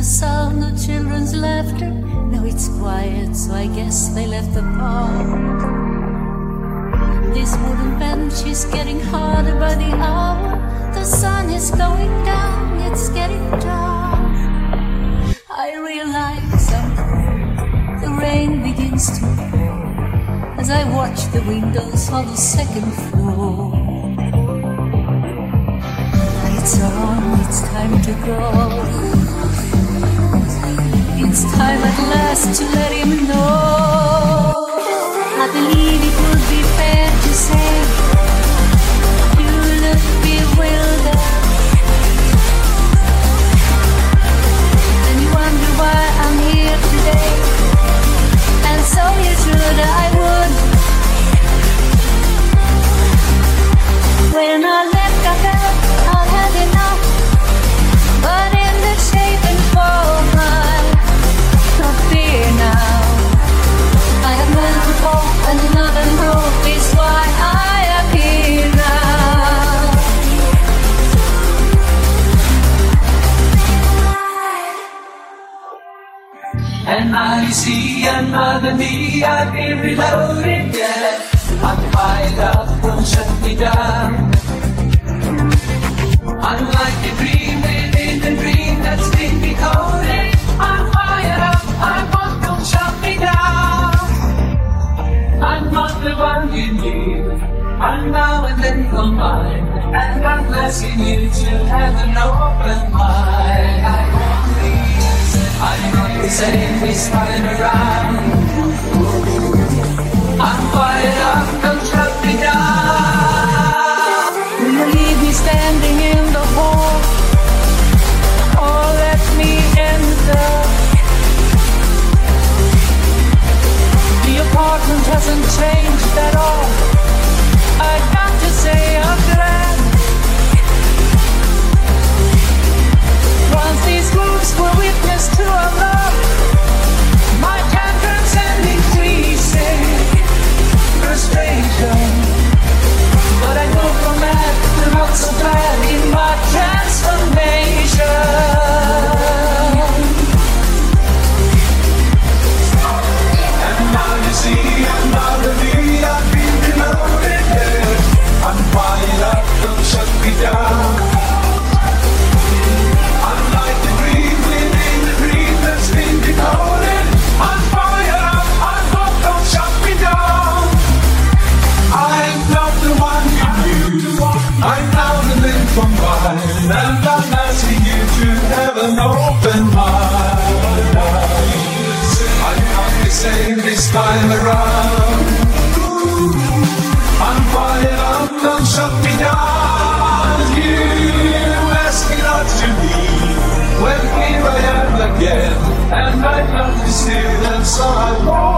the sound of children's laughter. Now it's quiet, so I guess they left the park. This wooden bench is getting harder by the hour. The sun is going down, it's getting dark. I realize something. The rain begins to pour as I watch the windows on the second floor. Lights on, it's time to go. And you see another me, I've been reloaded, yeah. I'm fired up, don't shut me down. Unlike a dream within a dream that's been decoded, I'm fired up, I want, don't shut me down. I'm not the one you knew, I'm now and then combined, and I'm asking you to have an open mind. I'm fired up, shut me down. Leave me standing in the hall? Or let me enter? The apartment hasn't changed at an open mind. I'm not the same this time around. I'm fired up, don't shut down. You ask me not to leave. When here I am again, and I love you still, and so I walk.